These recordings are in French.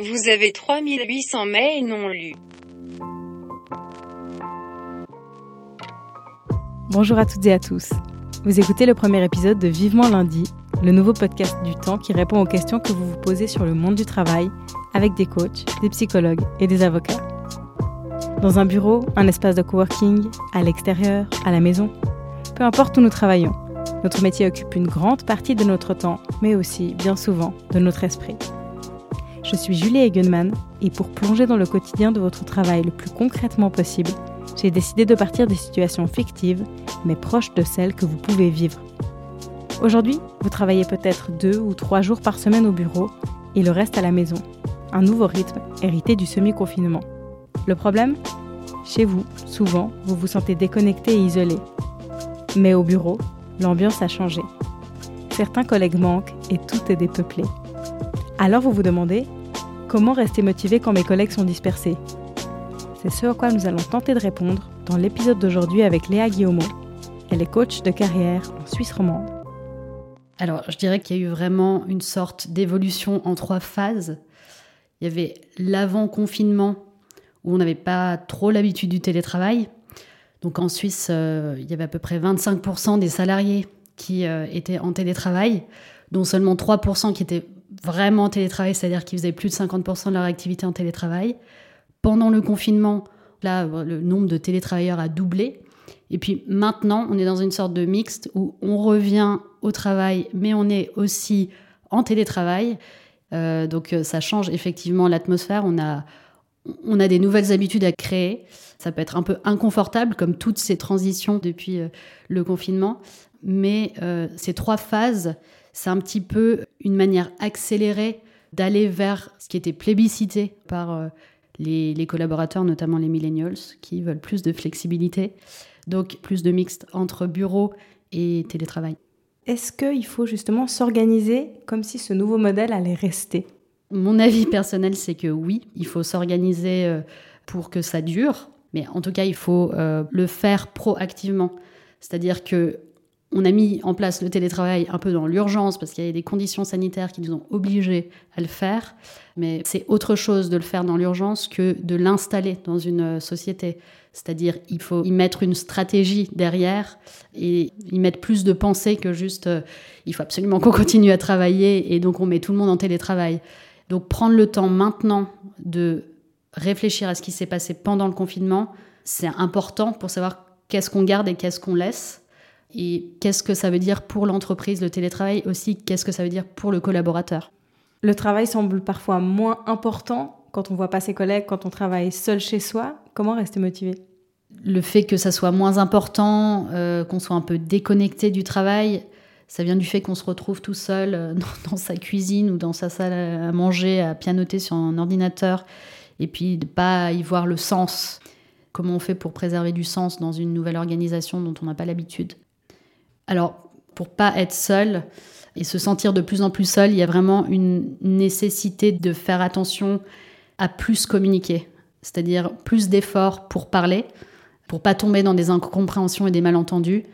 Vous avez 3800 mails non lus. Bonjour à toutes et à tous. Vous écoutez le premier épisode de Vivement lundi, le nouveau podcast du temps qui répond aux questions que vous vous posez sur le monde du travail avec des coachs, des psychologues et des avocats. Dans un bureau, un espace de coworking, à l'extérieur, à la maison, peu importe où nous travaillons, notre métier occupe une grande partie de notre temps, mais aussi, bien souvent, de notre esprit. Je suis Julie Egenman et pour plonger dans le quotidien de votre travail le plus concrètement possible, j'ai décidé de partir des situations fictives, mais proches de celles que vous pouvez vivre. Aujourd'hui, vous travaillez peut-être deux ou trois jours par semaine au bureau et le reste à la maison. Un nouveau rythme hérité du semi-confinement. Le problème? Chez vous, souvent, vous vous sentez déconnecté et isolé. Mais au bureau, l'ambiance a changé. Certains collègues manquent et tout est dépeuplé. Alors vous vous demandez, comment rester motivé quand mes collègues sont dispersés? C'est ce à quoi nous allons tenter de répondre dans l'épisode d'aujourd'hui avec Léa Guillaumeau. Elle est coach de carrière en Suisse romande. Alors, je dirais qu'il y a eu vraiment une sorte d'évolution en trois phases. Il y avait l'avant-confinement, où on n'avait pas trop l'habitude du télétravail. Donc en Suisse, euh, il y avait à peu près 25% des salariés qui euh, étaient en télétravail, dont seulement 3% qui étaient vraiment en télétravail, c'est-à-dire qu'ils faisaient plus de 50% de leur activité en télétravail. Pendant le confinement, là, le nombre de télétravailleurs a doublé. Et puis maintenant, on est dans une sorte de mixte où on revient au travail, mais on est aussi en télétravail. Euh, donc euh, ça change effectivement l'atmosphère. On a, on a des nouvelles habitudes à créer. Ça peut être un peu inconfortable, comme toutes ces transitions depuis euh, le confinement. Mais ces trois phases, c'est un petit peu une manière accélérée d'aller vers ce qui était plébiscité par euh, les, collaborateurs, notamment les millennials, qui veulent plus de flexibilité, donc plus de mixte entre bureau et télétravail. Est-ce qu'il faut justement s'organiser comme si ce nouveau modèle allait rester? Mon avis personnel, c'est que oui, il faut s'organiser euh, pour que ça dure, mais en tout cas, il faut euh, le faire proactivement. C'est-à-dire que on a mis en place le télétravail un peu dans l'urgence parce qu'il y avait des conditions sanitaires qui nous ont obligés à le faire. Mais c'est autre chose de le faire dans l'urgence que de l'installer dans une euh, société. C'est-à-dire, il faut y mettre une stratégie derrière et y mettre plus de pensée que juste euh, il faut absolument qu'on continue à travailler et donc on met tout le monde en télétravail. Donc prendre le temps maintenant de réfléchir à ce qui s'est passé pendant le confinement, c'est important pour savoir qu'est-ce qu'on garde et qu'est-ce qu'on laisse et qu'est-ce que ça veut dire pour l'entreprise, le télétravail? Aussi, qu'est-ce que ça veut dire pour le collaborateur? Le travail semble parfois moins important quand on voit pas ses collègues, quand on travaille seul chez soi. Comment rester motivé? Le fait que ça soit moins important, euh, qu'on soit un peu déconnecté du travail, ça vient du fait qu'on se retrouve tout seul euh, dans, sa cuisine ou dans sa salle à manger, à pianoter sur un ordinateur, et puis de pas y voir le sens. Comment on fait pour préserver du sens dans une nouvelle organisation dont on n'a pas l'habitude? Alors, pour pas être seul et se sentir de plus en plus seul, il y a vraiment une nécessité de faire attention à plus communiquer, c'est-à-dire plus d'efforts pour parler, pour pas tomber dans des incompréhensions et des malentendus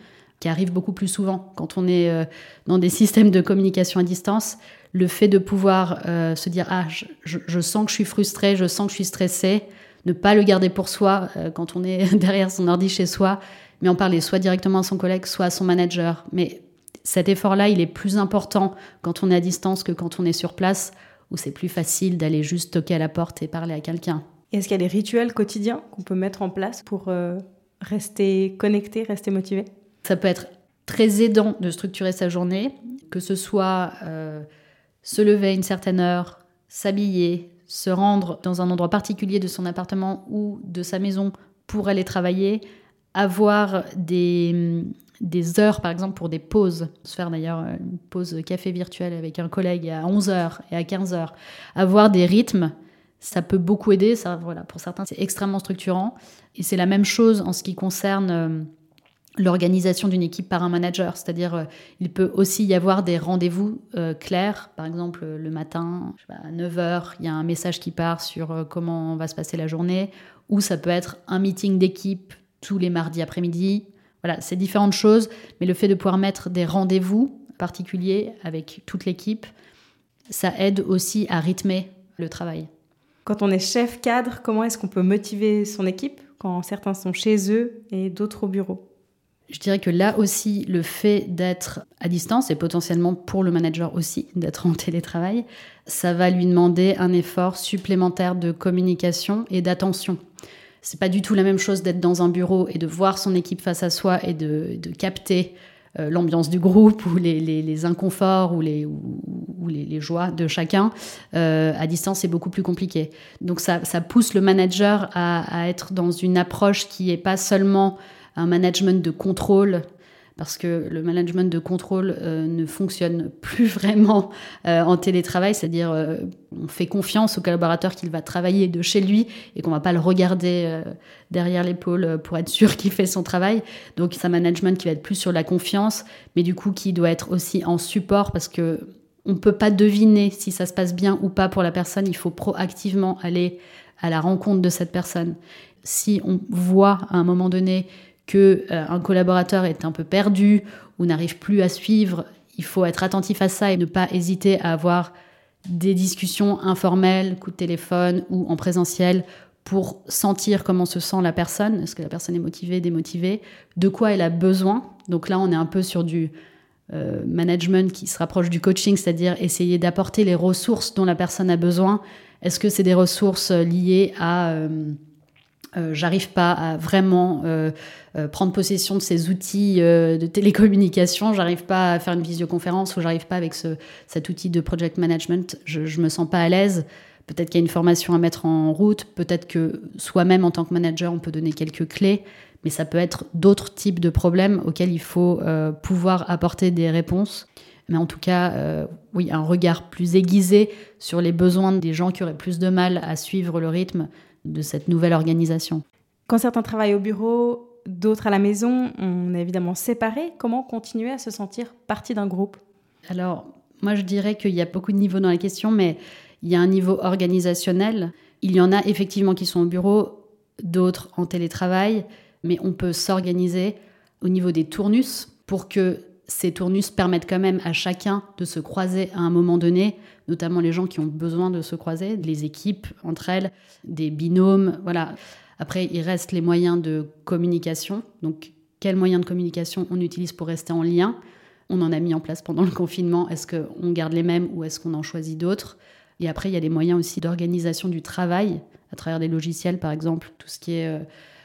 qui arrivent beaucoup plus souvent quand on est euh, dans des systèmes de communication à distance. Le fait de pouvoir euh, se dire ah je, sens que je suis frustré, je sens que je suis stressé, ne pas le garder pour soi euh, quand on est derrière son ordi chez soi mais en parler soit directement à son collègue, soit à son manager. Mais cet effort-là, il est plus important quand on est à distance que quand on est sur place, où c'est plus facile d'aller juste toquer à la porte et parler à quelqu'un. Est-ce qu'il y a des rituels quotidiens qu'on peut mettre en place pour euh, rester connecté, rester motivé? Ça peut être très aidant de structurer sa journée, que ce soit euh, se lever à une certaine heure, s'habiller, se rendre dans un endroit particulier de son appartement ou de sa maison pour aller travailler, avoir des, des heures, par exemple, pour des pauses. Se faire d'ailleurs une pause café virtuelle avec un collègue à 11h et à 15h. Avoir des rythmes, ça peut beaucoup aider. Ça, voilà, pour certains, c'est extrêmement structurant. Et c'est la même chose en ce qui concerne euh, l'organisation d'une équipe par un manager. C'est-à-dire, euh, il peut aussi y avoir des rendez-vous euh, clairs. Par exemple, le matin, à 9h, il y a un message qui part sur comment va se passer la journée. Ou ça peut être un meeting d'équipe tous les mardis après-midi. Voilà, c'est différentes choses, mais le fait de pouvoir mettre des rendez-vous particuliers avec toute l'équipe, ça aide aussi à rythmer le travail. Quand on est chef cadre, comment est-ce qu'on peut motiver son équipe quand certains sont chez eux et d'autres au bureau? Je dirais que là aussi, le fait d'être à distance et potentiellement pour le manager aussi, d'être en télétravail, ça va lui demander un effort supplémentaire de communication et d'attention. C'est pas du tout la même chose d'être dans un bureau et de voir son équipe face à soi et de, de capter euh, l'ambiance du groupe ou les, les, inconforts ou, les, ou, les, les, joies de chacun. Euh, à distance, c'est beaucoup plus compliqué. Donc ça, ça pousse le manager à, à, être dans une approche qui n'est pas seulement un management de contrôle parce que le management de contrôle euh, ne fonctionne plus vraiment euh, en télétravail, c'est-à-dire euh, on fait confiance au collaborateur qu'il va travailler de chez lui et qu'on va pas le regarder derrière l'épaule pour être sûr qu'il fait son travail. Donc c'est un management qui va être plus sur la confiance, mais du coup qui doit être aussi en support parce que on peut pas deviner si ça se passe bien ou pas pour la personne. Il faut proactivement aller à la rencontre de cette personne. Si on voit à un moment donné euh, un collaborateur est un peu perdu ou n'arrive plus à suivre, il faut être attentif à ça et ne pas hésiter à avoir des discussions informelles, coup de téléphone ou en présentiel pour sentir comment se sent la personne, est-ce que la personne est motivée, démotivée, de quoi elle a besoin? Donc là, on est un peu sur du euh, management qui se rapproche du coaching, c'est-à-dire essayer d'apporter les ressources dont la personne a besoin. Est-ce que c'est des ressources liées à... Euh, euh, j'arrive pas à vraiment euh, euh, prendre possession de ces outils de télécommunication, j'arrive pas à faire une visioconférence ou j'arrive pas avec ce, cet outil de project management, je, je me sens pas à l'aise. Peut-être qu'il y a une formation à mettre en route, peut-être que soi-même en tant que manager, on peut donner quelques clés, mais ça peut être d'autres types de problèmes auxquels il faut pouvoir apporter des réponses. Mais en tout cas, oui, un regard plus aiguisé sur les besoins des gens qui auraient plus de mal à suivre le rythme de cette nouvelle organisation. Quand certains travaillent au bureau, d'autres à la maison, on est évidemment séparés. Comment continuer à se sentir partie d'un groupe? Alors, moi je dirais qu'il y a beaucoup de niveaux dans la question, mais il y a un niveau organisationnel. Il y en a effectivement qui sont au bureau, d'autres en télétravail, mais on peut s'organiser au niveau des tournus pour que ces tournus permettent quand même à chacun de se croiser à un moment donné, notamment les gens qui ont besoin de se croiser, les équipes entre elles, des binômes, voilà. Après, il reste les moyens de communication. Donc, quels moyens de communication on utilise pour rester en lien? On en a mis en place pendant le confinement. Est-ce qu'on garde les mêmes ou est-ce qu'on en choisit d'autres? Et après, il y a les moyens aussi d'organisation du travail à travers des logiciels, par exemple, tout ce qui est euh,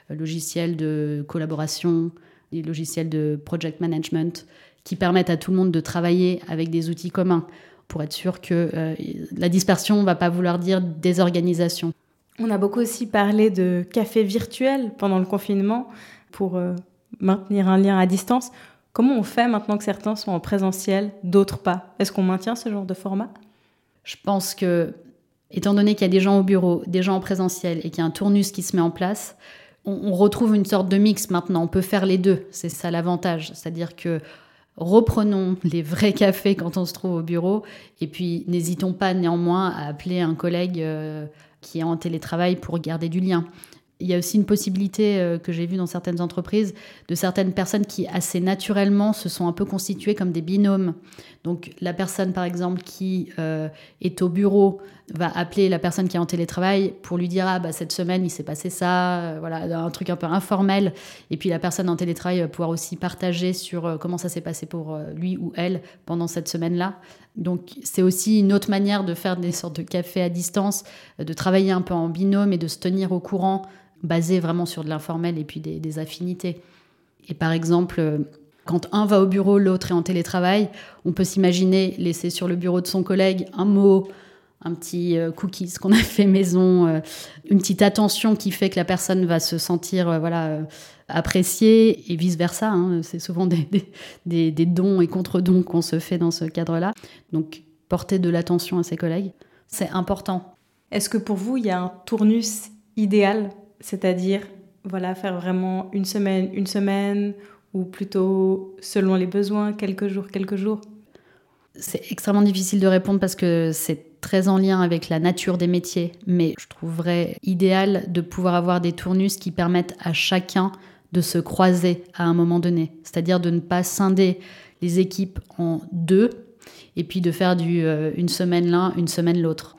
logiciel de collaboration, des logiciels de project management qui permettent à tout le monde de travailler avec des outils communs pour être sûr que euh, la dispersion ne va pas vouloir dire désorganisation. On a beaucoup aussi parlé de café virtuel pendant le confinement pour euh, maintenir un lien à distance. Comment on fait maintenant que certains sont en présentiel, d'autres pas? Est-ce qu'on maintient ce genre de format? Je pense que, étant donné qu'il y a des gens au bureau, des gens en présentiel et qu'il y a un tournus qui se met en place, on, on retrouve une sorte de mix maintenant. On peut faire les deux. C'est ça l'avantage. C'est-à-dire que reprenons les vrais cafés quand on se trouve au bureau et puis n'hésitons pas néanmoins à appeler un collègue euh, qui est en télétravail pour garder du lien. Il y a aussi une possibilité euh, que j'ai vue dans certaines entreprises de certaines personnes qui assez naturellement se sont un peu constituées comme des binômes. Donc la personne par exemple qui euh, est au bureau va appeler la personne qui est en télétravail pour lui dire ah bah cette semaine il s'est passé ça, euh, voilà un truc un peu informel. Et puis la personne en télétravail va pouvoir aussi partager sur comment ça s'est passé pour lui ou elle pendant cette semaine-là. Donc c'est aussi une autre manière de faire des sortes de cafés à distance, de travailler un peu en binôme et de se tenir au courant basé vraiment sur de l'informel et puis des, affinités. Et par exemple, euh, quand un va au bureau, l'autre est en télétravail, on peut s'imaginer laisser sur le bureau de son collègue un mot, un petit euh, cookie, ce qu'on a fait maison, euh, une petite attention qui fait que la personne va se sentir voilà appréciée et vice versa. Hein. C'est souvent des, des, des, dons et contre-dons qu'on se fait dans ce cadre-là. Donc porter de l'attention à ses collègues, c'est important. Est-ce que pour vous, il y a un tournus idéal? C'est-à-dire voilà, faire vraiment une semaine, une semaine, ou plutôt selon les besoins, quelques jours, quelques jours C'est extrêmement difficile de répondre parce que c'est très en lien avec la nature des métiers, mais je trouverais idéal de pouvoir avoir des tournus qui permettent à chacun de se croiser à un moment donné, c'est-à-dire de ne pas scinder les équipes en deux et puis de faire du euh, une semaine l'un, une semaine l'autre.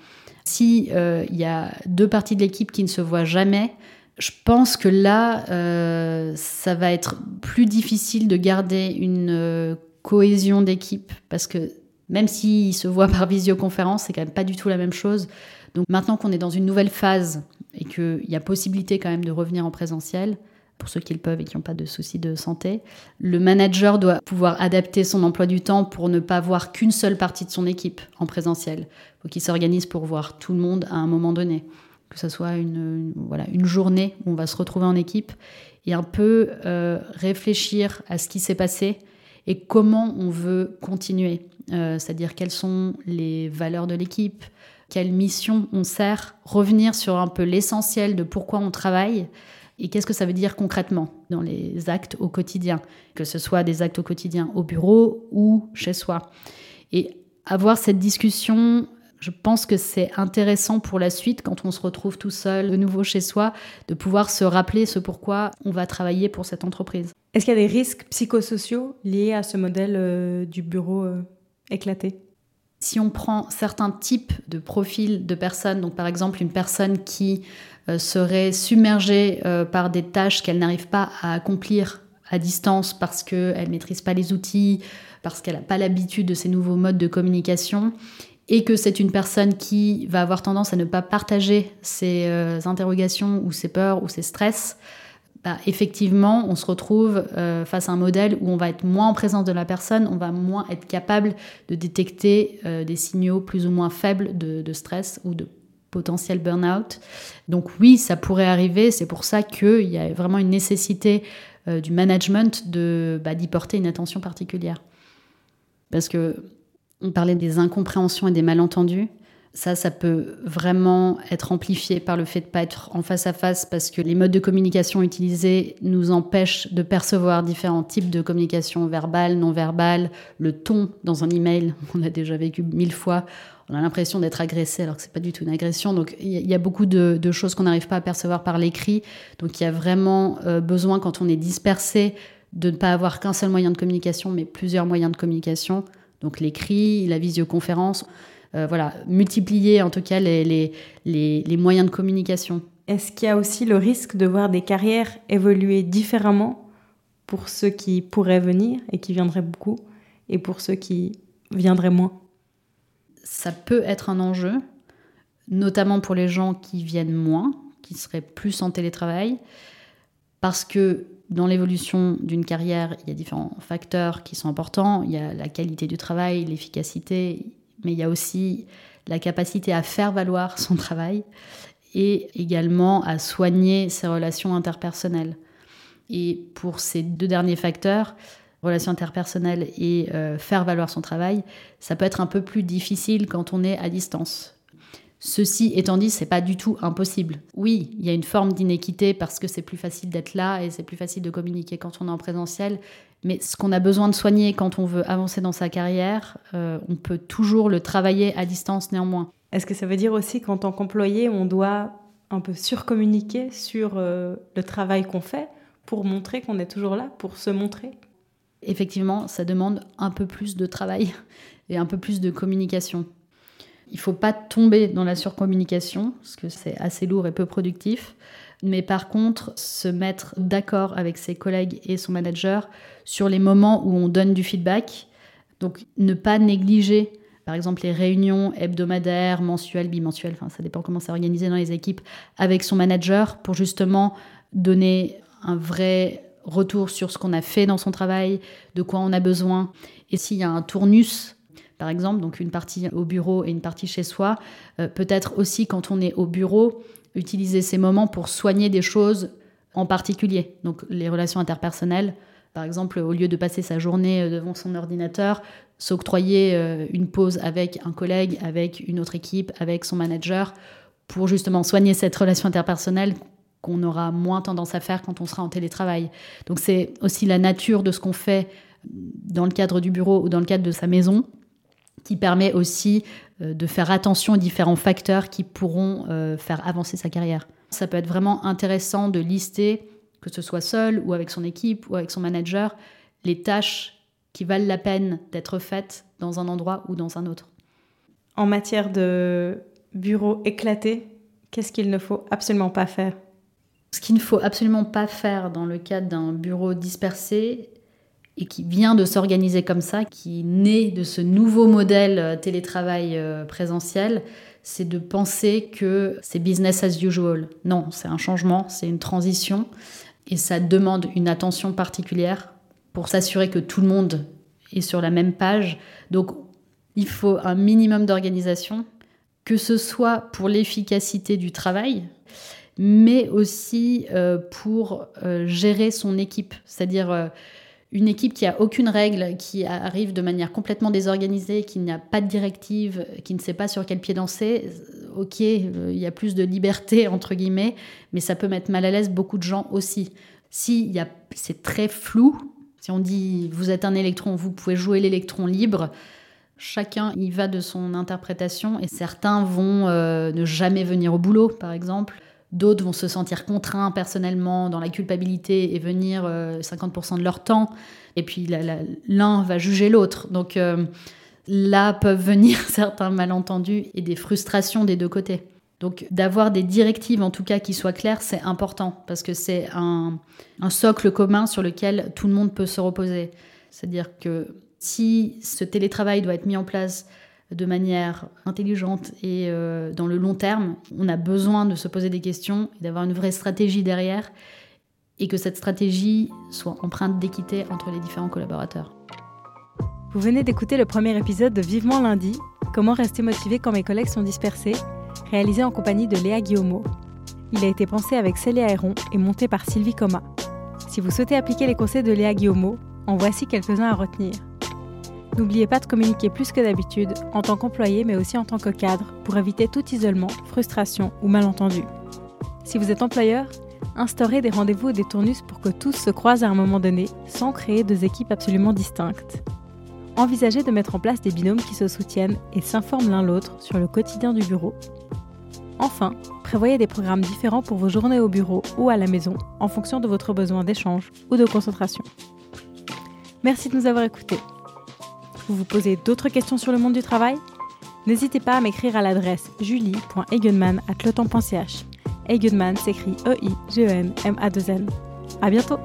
Si il y a deux parties de l'équipe qui ne se voient jamais, je pense que là, ça va être plus difficile de garder une cohésion d'équipe parce que même s'ils se voient par visioconférence, c'est quand même pas du tout la même chose. Donc maintenant qu'on est dans une nouvelle phase et qu'il y a possibilité quand même de revenir en présentiel, pour ceux qui le peuvent et qui n'ont pas de soucis de santé, le manager doit pouvoir adapter son emploi du temps pour ne pas voir qu'une seule partie de son équipe en présentiel. Il faut qu'il s'organise pour voir tout le monde à un moment donné. Que ce soit une, voilà, une journée où on va se retrouver en équipe et un peu euh, réfléchir à ce qui s'est passé et comment on veut continuer. Euh, c'est-à-dire quelles sont les valeurs de l'équipe, quelle mission on sert, revenir sur un peu l'essentiel de pourquoi on travaille et qu'est-ce que ça veut dire concrètement dans les actes au quotidien, que ce soit des actes au quotidien au bureau ou chez soi. Et avoir cette discussion, je pense que c'est intéressant pour la suite quand on se retrouve tout seul de nouveau chez soi, de pouvoir se rappeler ce pourquoi on va travailler pour cette entreprise. Est-ce qu'il y a des risques psychosociaux liés à ce modèle euh, du bureau euh, éclaté? Si on prend certains types de profils de personnes, donc par exemple une personne qui euh, serait submergée euh, par des tâches qu'elle n'arrive pas à accomplir à distance parce qu'elle ne maîtrise pas les outils, parce qu'elle n'a pas l'habitude de ces nouveaux modes de communication, et que c'est une personne qui va avoir tendance à ne pas partager ses euh, interrogations ou ses peurs ou ses stress, bah, effectivement, on se retrouve euh, face à un modèle où on va être moins en présence de la personne, on va moins être capable de détecter euh, des signaux plus ou moins faibles de, stress ou de potentiel burn-out. Donc oui, ça pourrait arriver, c'est pour ça qu'il y a vraiment une nécessité euh, du management de, bah, d'y porter une attention particulière. Parce que on parlait des incompréhensions et des malentendus. Ça, ça peut vraiment être amplifié par le fait de ne pas être en face à face parce que les modes de communication utilisés nous empêchent de percevoir différents types de communication verbale, non verbale, le ton dans un email, on a déjà vécu mille fois. On a l'impression d'être agressé alors que c'est pas du tout une agression. Donc il y, a beaucoup de, choses qu'on n'arrive pas à percevoir par l'écrit. Donc il y a vraiment euh, besoin quand on est dispersé de ne pas avoir qu'un seul moyen de communication, mais plusieurs moyens de communication. Donc l'écrit, la visioconférence. Euh, voilà, multiplier en tout cas les, les, moyens de communication. Est-ce qu'il y a aussi le risque de voir des carrières évoluer différemment pour ceux qui pourraient venir et qui viendraient beaucoup, et pour ceux qui viendraient moins? Ça peut être un enjeu, notamment pour les gens qui viennent moins, qui seraient plus en télétravail, parce que dans l'évolution d'une carrière, il y a différents facteurs qui sont importants. Il y a la qualité du travail, l'efficacité, mais il y a aussi la capacité à faire valoir son travail et également à soigner ses relations interpersonnelles. Et pour ces deux derniers facteurs, relations interpersonnelles et euh, faire valoir son travail, ça peut être un peu plus difficile quand on est à distance. Ceci étant dit, c'est pas du tout impossible. Oui, il y a une forme d'inéquité parce que c'est plus facile d'être là et c'est plus facile de communiquer quand on est en présentiel. Mais ce qu'on a besoin de soigner quand on veut avancer dans sa carrière, euh, on peut toujours le travailler à distance néanmoins. Est-ce que ça veut dire aussi qu'en tant qu'employé, on doit un peu surcommuniquer sur euh, le travail qu'on fait pour montrer qu'on est toujours là, pour se montrer? Effectivement, ça demande un peu plus de travail et un peu plus de communication. Il ne faut pas tomber dans la surcommunication, parce que c'est assez lourd et peu productif. Mais par contre, se mettre d'accord avec ses collègues et son manager sur les moments où on donne du feedback. Donc ne pas négliger, par exemple, les réunions hebdomadaires, mensuelles, bimensuelles, enfin ça dépend comment c'est organisé dans les équipes, avec son manager pour justement donner un vrai retour sur ce qu'on a fait dans son travail, de quoi on a besoin. Et s'il y a un tournus par exemple, donc une partie au bureau et une partie chez soi. Euh, peut-être aussi quand on est au bureau, utiliser ces moments pour soigner des choses en particulier. Donc les relations interpersonnelles, par exemple, au lieu de passer sa journée euh, devant son ordinateur, s'octroyer euh, une pause avec un collègue, avec une autre équipe, avec son manager, pour justement soigner cette relation interpersonnelle qu'on aura moins tendance à faire quand on sera en télétravail. Donc c'est aussi la nature de ce qu'on fait dans le cadre du bureau ou dans le cadre de sa maison qui permet aussi euh, de faire attention aux différents facteurs qui pourront euh, faire avancer sa carrière. Ça peut être vraiment intéressant de lister, que ce soit seul ou avec son équipe ou avec son manager, les tâches qui valent la peine d'être faites dans un endroit ou dans un autre. En matière de bureau éclaté, qu'est-ce qu'il ne faut absolument pas faire? Ce qu'il ne faut absolument pas faire dans le cadre d'un bureau dispersé et qui vient de s'organiser comme ça, qui naît de ce nouveau modèle euh, télétravail euh, présentiel, c'est de penser que c'est business as usual. Non, c'est un changement, c'est une transition et ça demande une attention particulière pour s'assurer que tout le monde est sur la même page. Donc il faut un minimum d'organisation, que ce soit pour l'efficacité du travail, mais aussi euh, pour gérer son équipe. C'est-à-dire une équipe qui a aucune règle, qui arrive de manière complètement désorganisée, qui n'a pas de directive, qui ne sait pas sur quel pied danser. Ok, il y a plus de liberté entre guillemets, mais ça peut mettre mal à l'aise beaucoup de gens aussi. Si c'est très flou, si on dit vous êtes un électron, vous pouvez jouer l'électron libre, Chacun y va de son interprétation et certains vont euh, ne jamais venir au boulot, par exemple. D'autres vont se sentir contraints personnellement dans la culpabilité et venir 50% euh, de leur temps. Et puis l'un va juger l'autre. Donc euh, là peuvent venir certains malentendus et des frustrations des deux côtés. Donc d'avoir des directives en tout cas qui soient claires, c'est important parce que c'est un socle commun sur lequel tout le monde peut se reposer. C'est-à-dire que si ce télétravail doit être mis en place de manière intelligente et euh, dans le long terme, on a besoin de se poser des questions et d'avoir une vraie stratégie derrière et que cette stratégie soit empreinte d'équité entre les différents collaborateurs. Vous venez d'écouter le premier épisode de Vivement lundi, Comment rester motivé quand mes collègues sont dispersés, réalisé en compagnie de Léa Guillaumeau. Il a été pensé avec Célia Héron et monté par Sylvie Coma. Si vous souhaitez appliquer les conseils de Léa Guillaumeau, en voici quelques-uns à retenir. N'oubliez pas de communiquer plus que d'habitude en tant qu'employé mais aussi en tant que cadre pour éviter tout isolement, frustration ou malentendu. Si vous êtes employeur, instaurez des rendez-vous et des tournus pour que tous se croisent à un moment donné sans créer deux équipes absolument distinctes. Envisagez de mettre en place des binômes qui se soutiennent et s'informent l'un l'autre sur le quotidien du bureau. Enfin, prévoyez des programmes différents pour vos journées au bureau ou à la maison en fonction de votre besoin d'échange ou de concentration. Merci de nous avoir écoutés. Vous vous posez d'autres questions sur le monde du travail N'hésitez pas à m'écrire à l'adresse julie.egenman.ch. Egenman s'écrit E-I-G-E-N-M-A-2-N. À bientôt